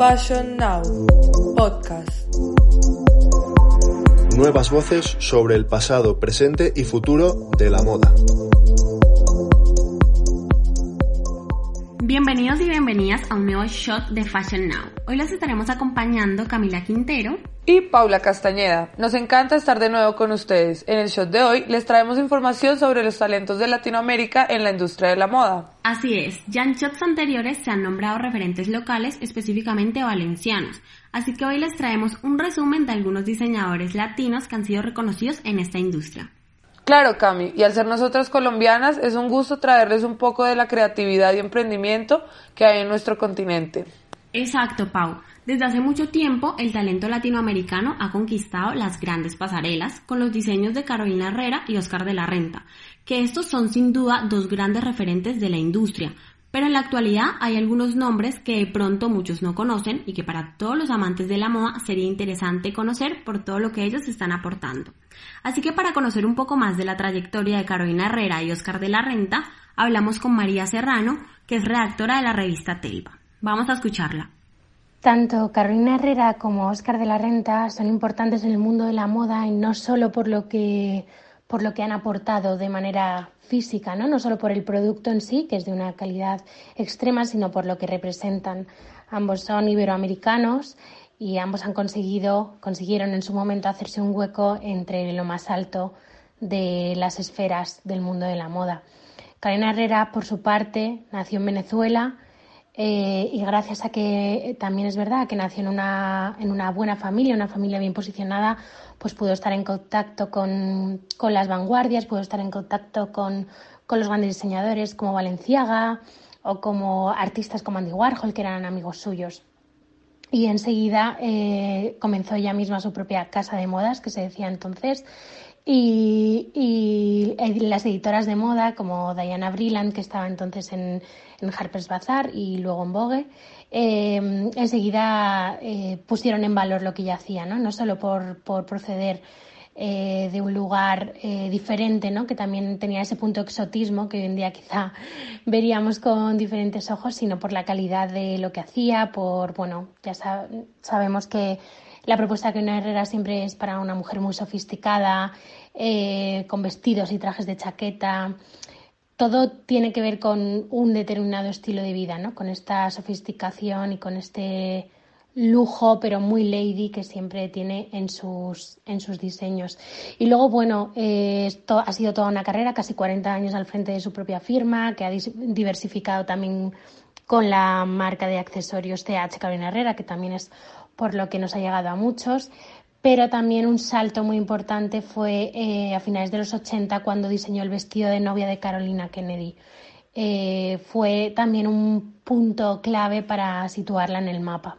Fashion Now, podcast. Nuevas voces sobre el pasado, presente y futuro de la moda. Bienvenidos y bienvenidas a un nuevo shot de Fashion Now. Hoy los estaremos acompañando Camila Quintero y Paula Castañeda. Nos encanta estar de nuevo con ustedes. En el shot de hoy les traemos información sobre los talentos de Latinoamérica en la industria de la moda. Así es, ya en shots anteriores se han nombrado referentes locales, específicamente valencianos. Así que hoy les traemos un resumen de algunos diseñadores latinos que han sido reconocidos en esta industria. Claro, Cami, y al ser nosotras colombianas es un gusto traerles un poco de la creatividad y emprendimiento que hay en nuestro continente. Exacto, Pau. Desde hace mucho tiempo, el talento latinoamericano ha conquistado las grandes pasarelas con los diseños de Carolina Herrera y Oscar de la Renta, que estos son sin duda dos grandes referentes de la industria, pero en la actualidad hay algunos nombres que de pronto muchos no conocen y que para todos los amantes de la moda sería interesante conocer por todo lo que ellos están aportando. Así que para conocer un poco más de la trayectoria de Carolina Herrera y Oscar de la Renta, hablamos con María Serrano, que es redactora de la revista Telva. Vamos a escucharla. Tanto Carolina Herrera como Oscar de la Renta son importantes en el mundo de la moda y no solo por lo que por lo que han aportado de manera física, ¿no? no solo por el producto en sí, que es de una calidad extrema, sino por lo que representan. Ambos son iberoamericanos y ambos han conseguido, consiguieron en su momento hacerse un hueco entre lo más alto de las esferas del mundo de la moda. Carolina Herrera, por su parte, nació en Venezuela, eh, y gracias a que también es verdad que nació en una, en una buena familia, una familia bien posicionada, pues pudo estar en contacto con, con las vanguardias, pudo estar en contacto con, con, los grandes diseñadores como Valenciaga o como artistas como Andy Warhol, que eran amigos suyos. Y enseguida eh, comenzó ella misma su propia casa de modas, que se decía entonces, y, y, las editoras de moda como Diana Brilland, que estaba entonces en, en Harper's Bazaar y luego en Vogue, eh, enseguida eh, pusieron en valor lo que ella hacía, ¿no? no solo por, por proceder eh, de un lugar diferente, ¿no? que también tenía ese punto exotismo que hoy en día quizá veríamos con diferentes ojos, sino por la calidad de lo que hacía, por, bueno, ya sabemos que la propuesta que una Herrera siempre es para una mujer muy sofisticada, con vestidos y trajes de chaqueta, todo tiene que ver con un determinado estilo de vida, ¿no? Con esta sofisticación y con este lujo, pero muy lady que siempre tiene en sus, en sus diseños. Y luego, bueno, eh, esto ha sido toda una carrera, casi 40 años al frente de su propia firma, que ha diversificado también con la marca de accesorios TH Carolina Herrera, que también es por lo que nos ha llegado a muchos pero también un salto muy importante fue eh, a finales de los 80 cuando diseñó el vestido de novia de Carolina Kennedy. Eh, fue también un punto clave para situarla en el mapa.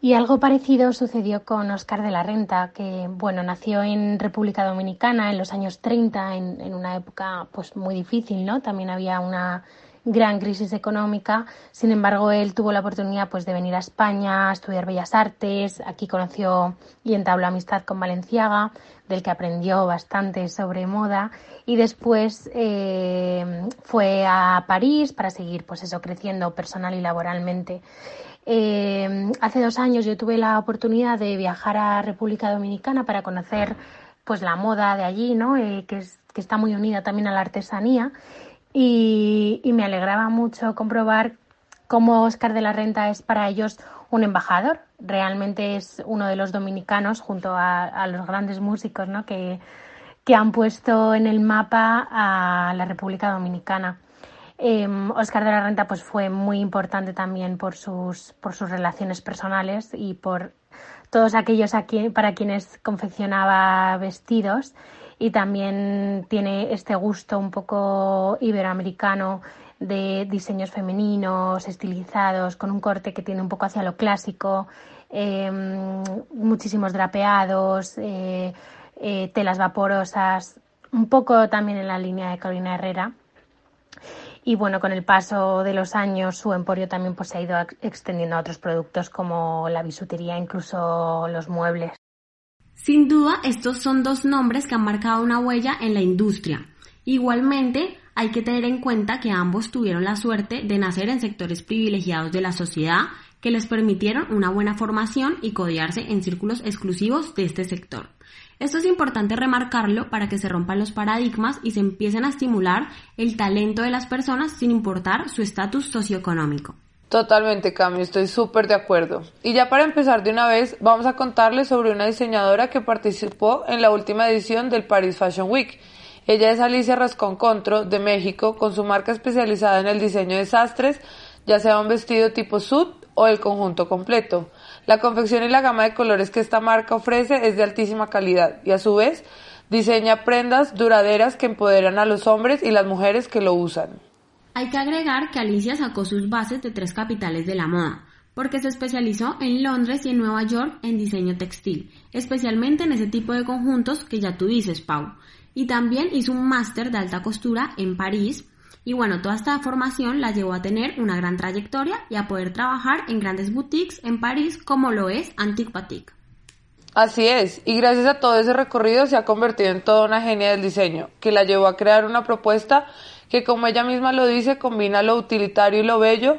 Y algo parecido sucedió con Oscar de la Renta, que bueno, nació en República Dominicana en los años 30, en, en una época pues muy difícil, ¿no? También había una gran crisis económica. Sin embargo, él tuvo la oportunidad pues, de venir a España a estudiar Bellas Artes. Aquí conoció y entabló amistad con Valenciaga, del que aprendió bastante sobre moda. Y después eh, fue a París para seguir pues eso, creciendo personal y laboralmente. Eh, hace dos años yo tuve la oportunidad de viajar a República Dominicana para conocer pues la moda de allí, ¿no? Eh, que, es, que está muy unida también a la artesanía y, me alegraba mucho comprobar cómo Oscar de la Renta es para ellos un embajador. Realmente es uno de los dominicanos junto a, los grandes músicos ¿no? que, que, han puesto en el mapa a la República Dominicana. Eh, Oscar de la Renta pues, fue muy importante también por sus, por sus relaciones personales y por todos aquellos aquí, para quienes confeccionaba vestidos y también tiene este gusto un poco iberoamericano de diseños femeninos, estilizados, con un corte que tiene un poco hacia lo clásico, em, muchísimos drapeados, eh, eh, telas vaporosas, un poco también en la línea de Carolina Herrera. Y bueno, con el paso de los años su emporio también pues, se ha ido extendiendo a otros productos como la bisutería, incluso los muebles. Sin duda, estos son dos nombres que han marcado una huella en la industria. Igualmente, hay que tener en cuenta que ambos tuvieron la suerte de nacer en sectores privilegiados de la sociedad que les permitieron una buena formación y codearse en círculos exclusivos de este sector. Esto es importante remarcarlo para que se rompan los paradigmas y se empiecen a estimular el talento de las personas sin importar su estatus socioeconómico. Totalmente, Cami, estoy súper de acuerdo. Y ya para empezar de una vez, vamos a contarles sobre una diseñadora que participó en la última edición del Paris Fashion Week. Ella es Alicia Rascón Contro, de México, con su marca especializada en el diseño de sastres, ya sea un vestido tipo suit o el conjunto completo. La confección y la gama de colores que esta marca ofrece es de altísima calidad y a su vez diseña prendas duraderas que empoderan a los hombres y las mujeres que lo usan. Hay que agregar que Alicia sacó sus bases de tres capitales de la moda, porque se especializó en Londres y en Nueva York en diseño textil, especialmente en ese tipo de conjuntos que ya tú dices, Pau. Y también hizo un máster de alta costura en París, y bueno, toda esta formación la llevó a tener una gran trayectoria y a poder trabajar en grandes boutiques en París como lo es Antique Batik. Así es, y gracias a todo ese recorrido se ha convertido en toda una genia del diseño, que la llevó a crear una propuesta que como ella misma lo dice, combina lo utilitario y lo bello,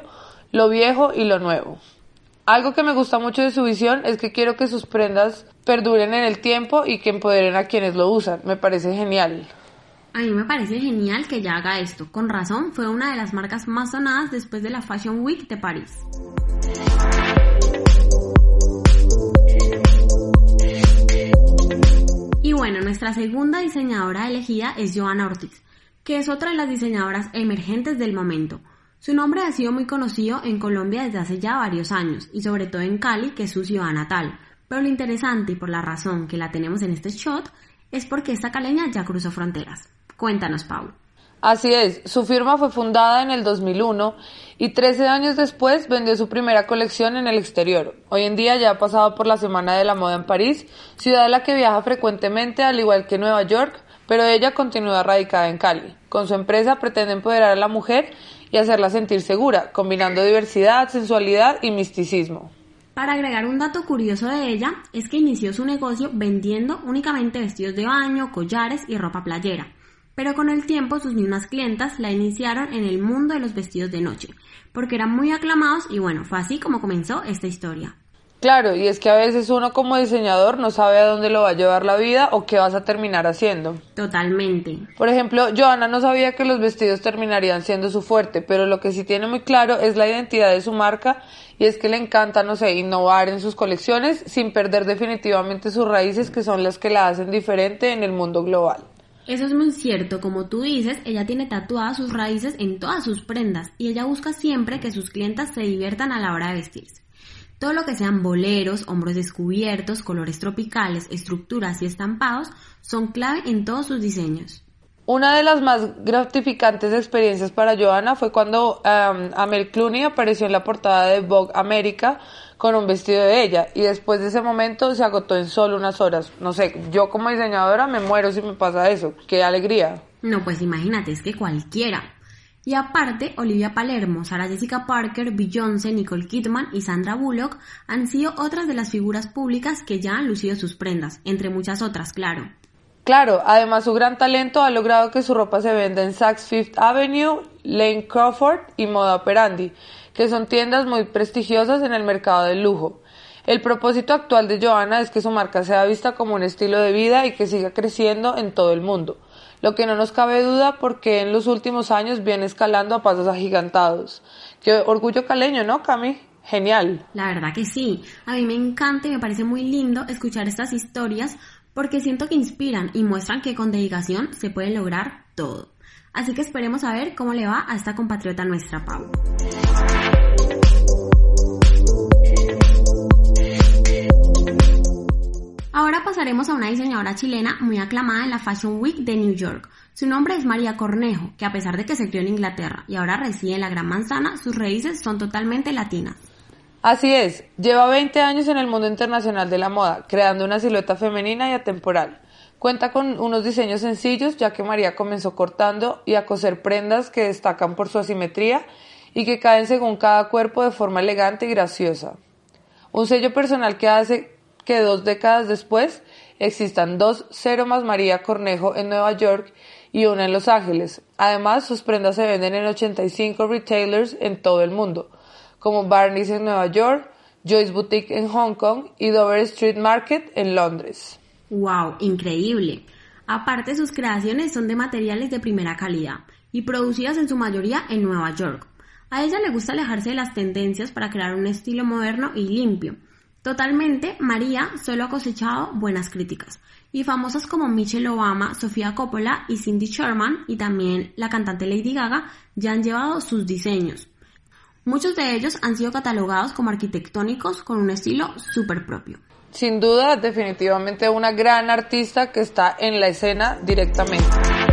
lo viejo y lo nuevo. Algo que me gusta mucho de su visión es que quiero que sus prendas perduren en el tiempo y que empoderen a quienes lo usan. Me parece genial. A mí me parece genial que ella haga esto. Con razón, fue una de las marcas más sonadas después de la Fashion Week de París. Y bueno, nuestra segunda diseñadora elegida es Joana Ortiz que es otra de las diseñadoras emergentes del momento. Su nombre ha sido muy conocido en Colombia desde hace ya varios años, y sobre todo en Cali, que es su ciudad natal. Pero lo interesante y por la razón que la tenemos en este shot es porque esta caleña ya cruzó fronteras. Cuéntanos, Paul. Así es, su firma fue fundada en el 2001 y 13 años después vendió su primera colección en el exterior. Hoy en día ya ha pasado por la Semana de la Moda en París, ciudad a la que viaja frecuentemente al igual que Nueva York, pero ella continúa radicada en Cali. Con su empresa pretende empoderar a la mujer y hacerla sentir segura, combinando diversidad, sensualidad y misticismo. Para agregar un dato curioso de ella, es que inició su negocio vendiendo únicamente vestidos de baño, collares y ropa playera. Pero con el tiempo sus mismas clientas la iniciaron en el mundo de los vestidos de noche, porque eran muy aclamados y bueno, fue así como comenzó esta historia. Claro, y es que a veces uno como diseñador no sabe a dónde lo va a llevar la vida o qué vas a terminar haciendo. Totalmente. Por ejemplo, Joana no sabía que los vestidos terminarían siendo su fuerte, pero lo que sí tiene muy claro es la identidad de su marca y es que le encanta, no sé, innovar en sus colecciones sin perder definitivamente sus raíces que son las que la hacen diferente en el mundo global. Eso es muy cierto, como tú dices, ella tiene tatuadas sus raíces en todas sus prendas y ella busca siempre que sus clientas se diviertan a la hora de vestirse. Todo lo que sean boleros, hombros descubiertos, colores tropicales, estructuras y estampados son clave en todos sus diseños. Una de las más gratificantes experiencias para Joana fue cuando um, Amel Clooney apareció en la portada de Vogue América con un vestido de ella y después de ese momento se agotó en solo unas horas. No sé, yo como diseñadora me muero si me pasa eso. Qué alegría. No, pues imagínate, es que cualquiera. Y aparte, Olivia Palermo, Sarah Jessica Parker, Beyoncé, Nicole Kidman y Sandra Bullock han sido otras de las figuras públicas que ya han lucido sus prendas, entre muchas otras, claro. Claro, además su gran talento ha logrado que su ropa se venda en Saks Fifth Avenue, Lane Crawford y Moda Operandi, que son tiendas muy prestigiosas en el mercado del lujo. El propósito actual de Joanna es que su marca sea vista como un estilo de vida y que siga creciendo en todo el mundo lo que no nos cabe duda porque en los últimos años viene escalando a pasos agigantados. Qué orgullo caleño, ¿no, Cami? Genial. La verdad que sí. A mí me encanta y me parece muy lindo escuchar estas historias porque siento que inspiran y muestran que con dedicación se puede lograr todo. Así que esperemos a ver cómo le va a esta compatriota nuestra, Pau. A una diseñadora chilena muy aclamada en la Fashion Week de New York. Su nombre es María Cornejo, que a pesar de que se crió en Inglaterra y ahora reside en la Gran Manzana, sus raíces son totalmente latinas. Así es, lleva 20 años en el mundo internacional de la moda, creando una silueta femenina y atemporal. Cuenta con unos diseños sencillos, ya que María comenzó cortando y a coser prendas que destacan por su asimetría y que caen según cada cuerpo de forma elegante y graciosa. Un sello personal que hace que dos décadas después existan dos Cero más María Cornejo en Nueva York y una en Los Ángeles. Además, sus prendas se venden en 85 retailers en todo el mundo. como Barney's en Nueva York, Joyce Boutique en Hong Kong y Dover Street Market en Londres. ¡Wow! Increíble. Aparte, sus creaciones son de materiales de primera calidad y producidas en su mayoría en Nueva York. A ella le gusta alejarse de las tendencias para crear un estilo moderno y limpio. Totalmente, María solo ha cosechado buenas críticas. Y famosas como Michelle Obama, Sofía Coppola y Cindy Sherman y también la cantante Lady Gaga ya han llevado sus diseños. Muchos de ellos han sido catalogados como arquitectónicos con un estilo súper propio. Sin duda, definitivamente una gran artista que está en la escena directamente.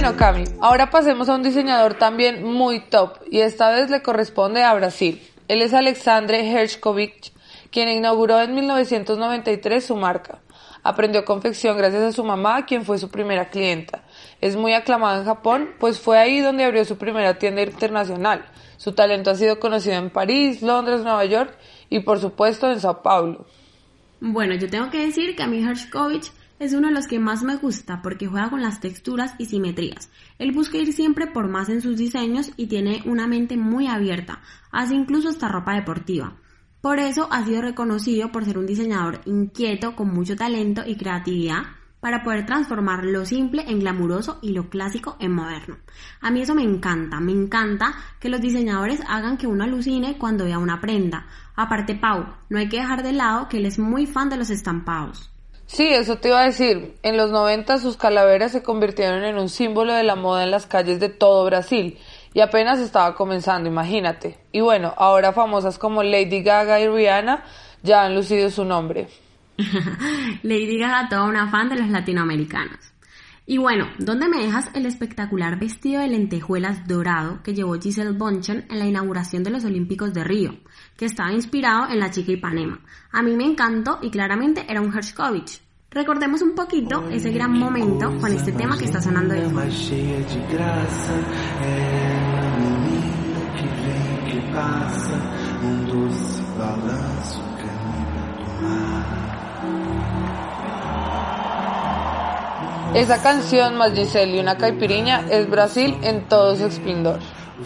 Bueno, Cami, ahora pasemos a un diseñador también muy top y esta vez le corresponde a Brasil. Él es Alexandre Hershkovich, quien inauguró en 1993 su marca. Aprendió confección gracias a su mamá, quien fue su primera clienta. Es muy aclamado en Japón, pues fue ahí donde abrió su primera tienda internacional. Su talento ha sido conocido en París, Londres, Nueva York y por supuesto en Sao Paulo. Bueno, yo tengo que decir que a mí Hershkovich es uno de los que más me gusta porque juega con las texturas y simetrías. Él busca ir siempre por más en sus diseños y tiene una mente muy abierta, hace incluso hasta ropa deportiva. Por eso ha sido reconocido por ser un diseñador inquieto, con mucho talento y creatividad, para poder transformar lo simple en glamuroso y lo clásico en moderno. A mí eso me encanta, me encanta que los diseñadores hagan que uno alucine cuando vea una prenda. Aparte, Pau, no hay que dejar de lado que él es muy fan de los estampados. Sí, eso te iba a decir. En los 90 sus calaveras se convirtieron en un símbolo de la moda en las calles de todo Brasil y apenas estaba comenzando, imagínate. Y bueno, ahora famosas como Lady Gaga y Rihanna ya han lucido su nombre. Lady Gaga, toda una fan de los latinoamericanos. Y bueno, ¿dónde me dejas el espectacular vestido de lentejuelas dorado que llevó Giselle Bonchen en la inauguración de los Olímpicos de Río, que estaba inspirado en la chica Ipanema? A mí me encantó y claramente era un Hershkovich. Recordemos un poquito ese gran momento con este tema que está sonando de fondo. Esa canción más Giselle y una caipiriña es Brasil en todo su esplendor.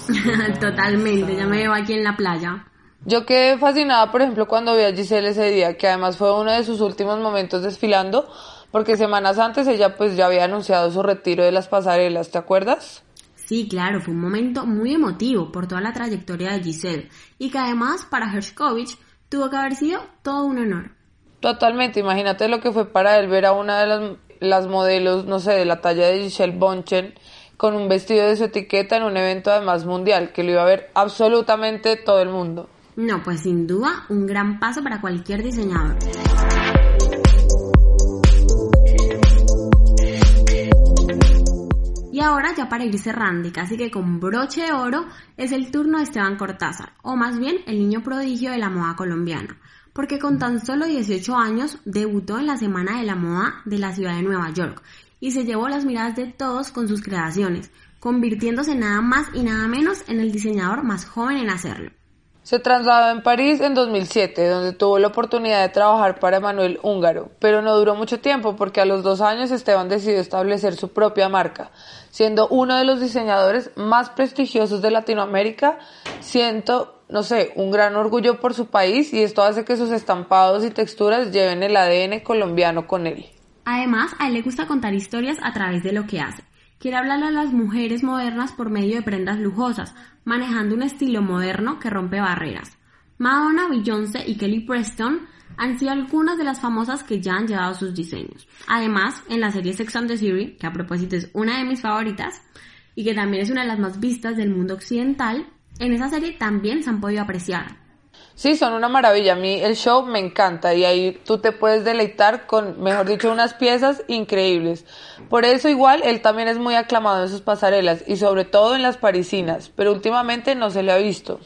Totalmente, ya me veo aquí en la playa. Yo quedé fascinada, por ejemplo, cuando vi a Giselle ese día, que además fue uno de sus últimos momentos desfilando, porque semanas antes ella pues ya había anunciado su retiro de las pasarelas, ¿te acuerdas? Sí, claro, fue un momento muy emotivo por toda la trayectoria de Giselle y que además para Hershkovich tuvo que haber sido todo un honor. Totalmente, imagínate lo que fue para él ver a una de las las modelos, no sé, de la talla de Giselle Bonchen, con un vestido de su etiqueta en un evento además mundial, que lo iba a ver absolutamente todo el mundo. No, pues sin duda un gran paso para cualquier diseñador. Y ahora ya para ir cerrando y casi que con broche de oro es el turno de Esteban Cortázar, o más bien el niño prodigio de la moda colombiana porque con tan solo 18 años debutó en la Semana de la Moda de la ciudad de Nueva York y se llevó las miradas de todos con sus creaciones, convirtiéndose nada más y nada menos en el diseñador más joven en hacerlo. Se trasladó en París en 2007, donde tuvo la oportunidad de trabajar para Manuel Húngaro, pero no duró mucho tiempo porque a los dos años Esteban decidió establecer su propia marca, siendo uno de los diseñadores más prestigiosos de Latinoamérica, siendo no sé, un gran orgullo por su país y esto hace que sus estampados y texturas lleven el ADN colombiano con él. Además, a él le gusta contar historias a través de lo que hace. Quiere hablarle a las mujeres modernas por medio de prendas lujosas, manejando un estilo moderno que rompe barreras. Madonna, Beyoncé y Kelly Preston han sido algunas de las famosas que ya han llevado sus diseños. Además, en la serie Sex and the City, que a propósito es una de mis favoritas y que también es una de las más vistas del mundo occidental, en esa serie también se han podido apreciar. Sí, son una maravilla. A mí el show me encanta y ahí tú te puedes deleitar con, mejor dicho, unas piezas increíbles. Por eso igual él también es muy aclamado en sus pasarelas y sobre todo en las parisinas, pero últimamente no se le ha visto.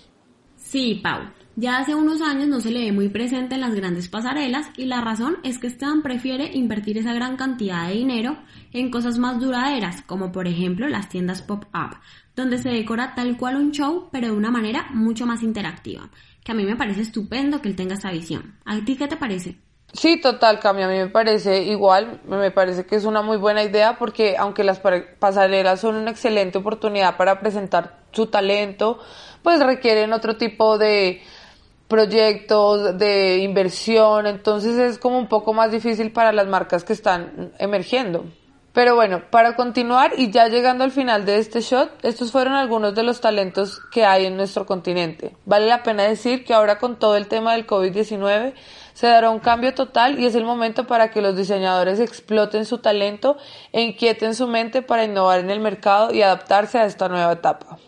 Sí, Pau. Ya hace unos años no se le ve muy presente en las grandes pasarelas y la razón es que Esteban prefiere invertir esa gran cantidad de dinero en cosas más duraderas, como por ejemplo las tiendas pop-up, donde se decora tal cual un show, pero de una manera mucho más interactiva, a mí me parece estupendo que él tenga esta visión. ¿A ti qué te parece? Sí, total, Cami, a mí me parece igual, me parece que es una muy buena idea porque aunque las pasarelas son una excelente oportunidad para presentar su talento, pues requieren otro tipo de proyectos, de inversión, entonces es como un poco más difícil para las marcas que están emergiendo. Pero bueno, para continuar y ya llegando al final de este shot, estos fueron algunos de los talentos que hay en nuestro continente. Vale la pena decir que ahora con todo el tema del COVID-19 se dará un cambio total y es el momento para que los diseñadores exploten su talento e inquieten su mente para innovar en el mercado y adaptarse a esta nueva etapa.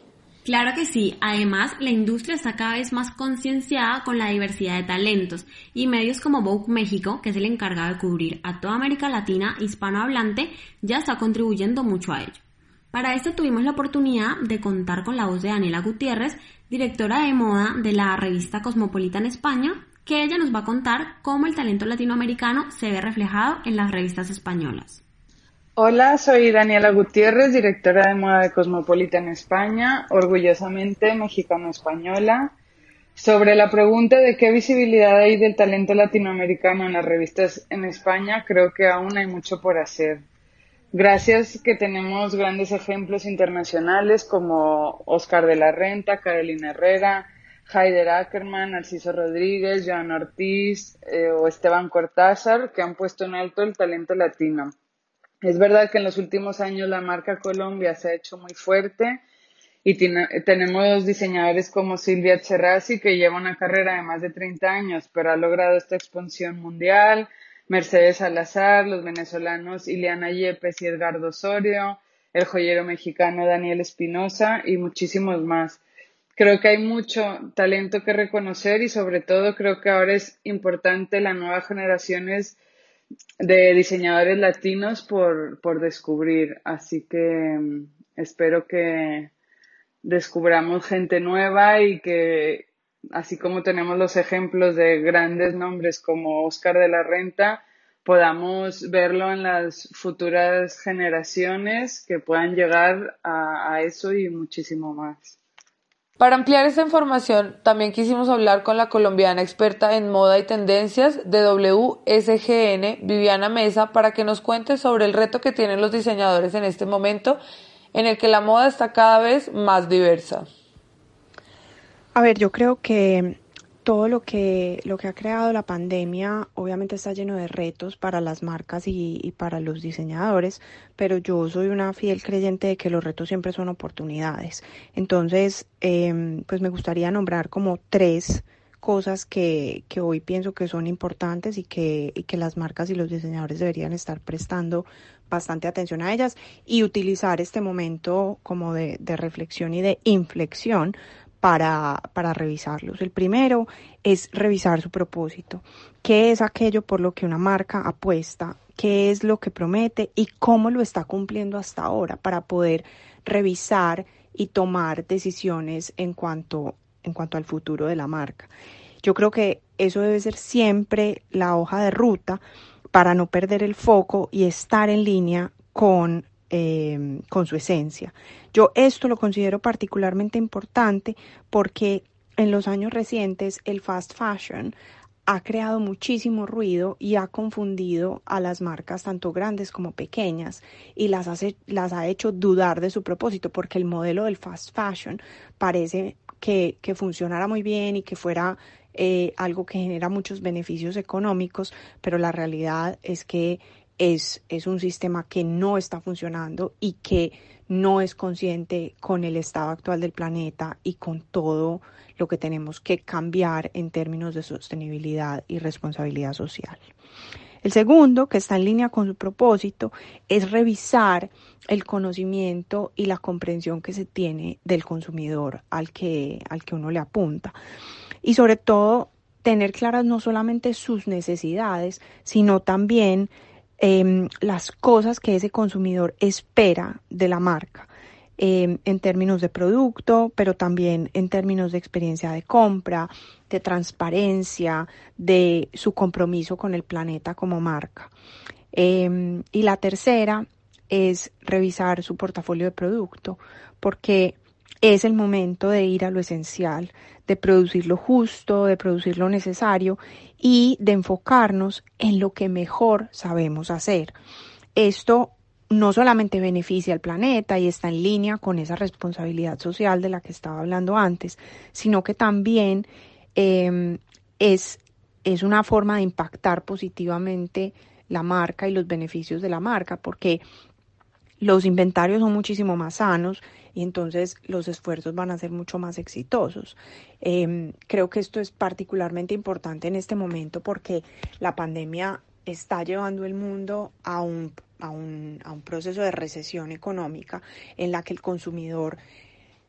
Claro que sí, además la industria está cada vez más concienciada con la diversidad de talentos y medios como Vogue México, que es el encargado de cubrir a toda América Latina hispanohablante, ya está contribuyendo mucho a ello. Para esto tuvimos la oportunidad de contar con la voz de Daniela Gutiérrez, directora de moda de la revista Cosmopolita en España, que ella nos va a contar cómo el talento latinoamericano se ve reflejado en las revistas españolas. Hola, soy Daniela Gutiérrez, directora de moda de Cosmopolita en España, orgullosamente mexicano-española. Sobre la pregunta de qué visibilidad hay del talento latinoamericano en las revistas en España, creo que aún hay mucho por hacer. Gracias que tenemos grandes ejemplos internacionales como Oscar de la Renta, Carolina Herrera, Haider Ackerman, Narciso Rodríguez, Joan Ortiz eh, o Esteban Cortázar, que han puesto en alto el talento latino. Es verdad que en los últimos años la marca Colombia se ha hecho muy fuerte y tenemos diseñadores como Silvia Cherrasi, que lleva una carrera de más de 30 años, pero ha logrado esta expansión mundial, Mercedes Salazar, los venezolanos Ileana Yepes y Edgardo Osorio, el joyero mexicano Daniel Espinosa y muchísimos más. Creo que hay mucho talento que reconocer y sobre todo creo que ahora es importante las nuevas generaciones de diseñadores latinos por, por descubrir. Así que mm, espero que descubramos gente nueva y que así como tenemos los ejemplos de grandes nombres como Oscar de la Renta, podamos verlo en las futuras generaciones que puedan llegar a eso y muchísimo más. Para ampliar esta información, también quisimos hablar con la colombiana experta en moda y tendencias de WSGN, Viviana Mesa, para que nos cuente sobre el reto que tienen los diseñadores en este momento en el que la moda está cada vez más diversa. A ver, yo creo que todo lo que, lo que ha creado la pandemia obviamente está lleno de retos para las marcas y, para los diseñadores, pero yo soy una fiel creyente de que los retos siempre son oportunidades. Entonces, em, pues me gustaría nombrar como tres cosas que, que hoy pienso que son importantes y que, y que las marcas y los diseñadores deberían estar prestando bastante atención a ellas y utilizar este momento como de, de reflexión y de inflexión para, para revisarlos. El primero es revisar su propósito. ¿Qué es aquello por lo que una marca apuesta? ¿Qué es lo que promete? ¿Y cómo lo está cumpliendo hasta ahora para poder revisar y tomar decisiones en cuanto, en cuanto al futuro de la marca? Yo creo que eso debe ser siempre la hoja de ruta para no perder el foco y estar en línea con Em, con su esencia. Yo esto lo considero particularmente importante porque en los años recientes el fast fashion ha creado muchísimo ruido y ha confundido a las marcas tanto grandes como pequeñas y las, hace, las ha hecho dudar de su propósito porque el modelo del fast fashion parece que, que funcionara muy bien y que fuera eh, algo que genera muchos beneficios económicos, pero la realidad es que es, es un sistema que no está funcionando y que no es consciente con el estado actual del planeta y con todo lo que tenemos que cambiar en términos de sostenibilidad y responsabilidad social. El segundo, que está en línea con su propósito, es revisar el conocimiento y la comprensión que se tiene del consumidor al que, al que uno le apunta. Y sobre todo, tener claras no solamente sus necesidades, sino también Em, las cosas que ese consumidor espera de la marca. Em, en términos de producto, pero también en términos de experiencia de compra, de transparencia, de su compromiso con el planeta como marca. Em, y la tercera es revisar su portafolio de producto, porque es el momento de ir a lo esencial, de producir lo justo, de producir lo necesario y de enfocarnos en lo que mejor sabemos hacer. Esto no solamente beneficia al planeta y está en línea con esa responsabilidad social de la que estaba hablando antes, sino que también em, es, es una forma de impactar positivamente la marca y los beneficios de la marca, porque los inventarios son muchísimo más sanos y entonces los esfuerzos van a ser mucho más exitosos. Em, creo que esto es particularmente importante en este momento porque la pandemia está llevando el mundo a un, a un, a un proceso de recesión económica en la que el consumidor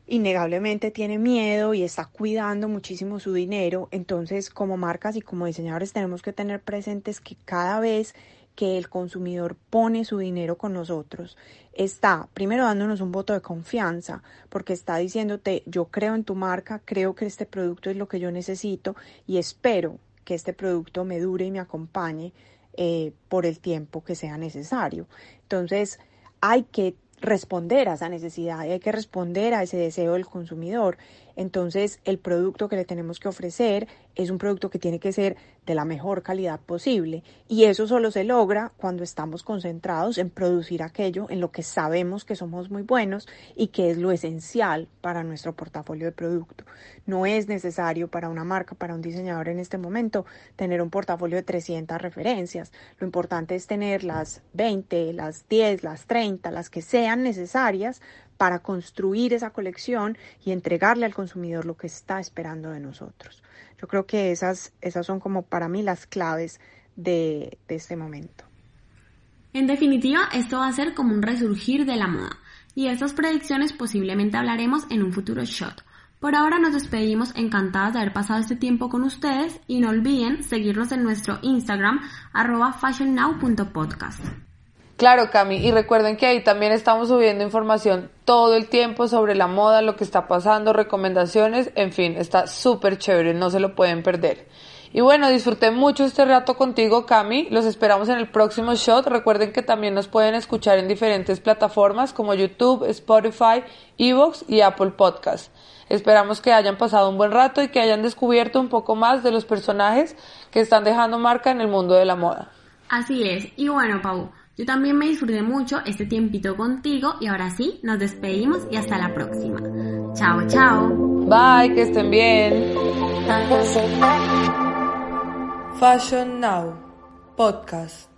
innegablemente tiene miedo y está cuidando muchísimo su dinero. Entonces, como marcas y como diseñadores tenemos que tener presentes que cada vez que el consumidor pone su dinero con nosotros, está primero dándonos un voto de confianza, porque está diciéndote, yo creo en tu marca, creo que este producto es lo que yo necesito y espero que este producto me dure y me acompañe eh, por el tiempo que sea necesario. Entonces, hay que responder a esa necesidad hay que responder a ese deseo del consumidor. Entonces, el producto que le tenemos que ofrecer es un producto que tiene que ser de la mejor calidad posible y eso solo se logra cuando estamos concentrados en producir aquello en lo que sabemos que somos muy buenos y que es lo esencial para nuestro portafolio de producto. No es necesario para una marca, para un diseñador en este momento, tener un portafolio de 300 referencias. Lo importante es tener las 20, las 10, las 30, las que sean necesarias para construir esa colección y entregarle al consumidor lo que está esperando de nosotros. Yo creo que esas, esas son como para mí las claves de, este momento. En definitiva, esto va a ser como un resurgir de la moda. Y estas predicciones posiblemente hablaremos en un futuro shot. Por ahora nos despedimos encantadas de haber pasado este tiempo con ustedes y no olviden seguirnos en nuestro Instagram arroba fashionnow.podcast. Claro, Cami, y recuerden que ahí también estamos subiendo información todo el tiempo sobre la moda, lo que está pasando, recomendaciones, en fin, está súper chévere, no se lo pueden perder. Y bueno, disfruté mucho este rato contigo, Cami. Los esperamos en el próximo shot. Recuerden que también nos pueden escuchar en diferentes plataformas como YouTube, Spotify, Evox y Apple Podcast. Esperamos que hayan pasado un buen rato y que hayan descubierto un poco más de los personajes que están dejando marca en el mundo de la moda. Así es. Y bueno, Pau, yo también me disfruté mucho este tiempito contigo y ahora sí, nos despedimos y hasta la próxima. Chao, chao. Bye, que estén bien. Fashion Now, podcast.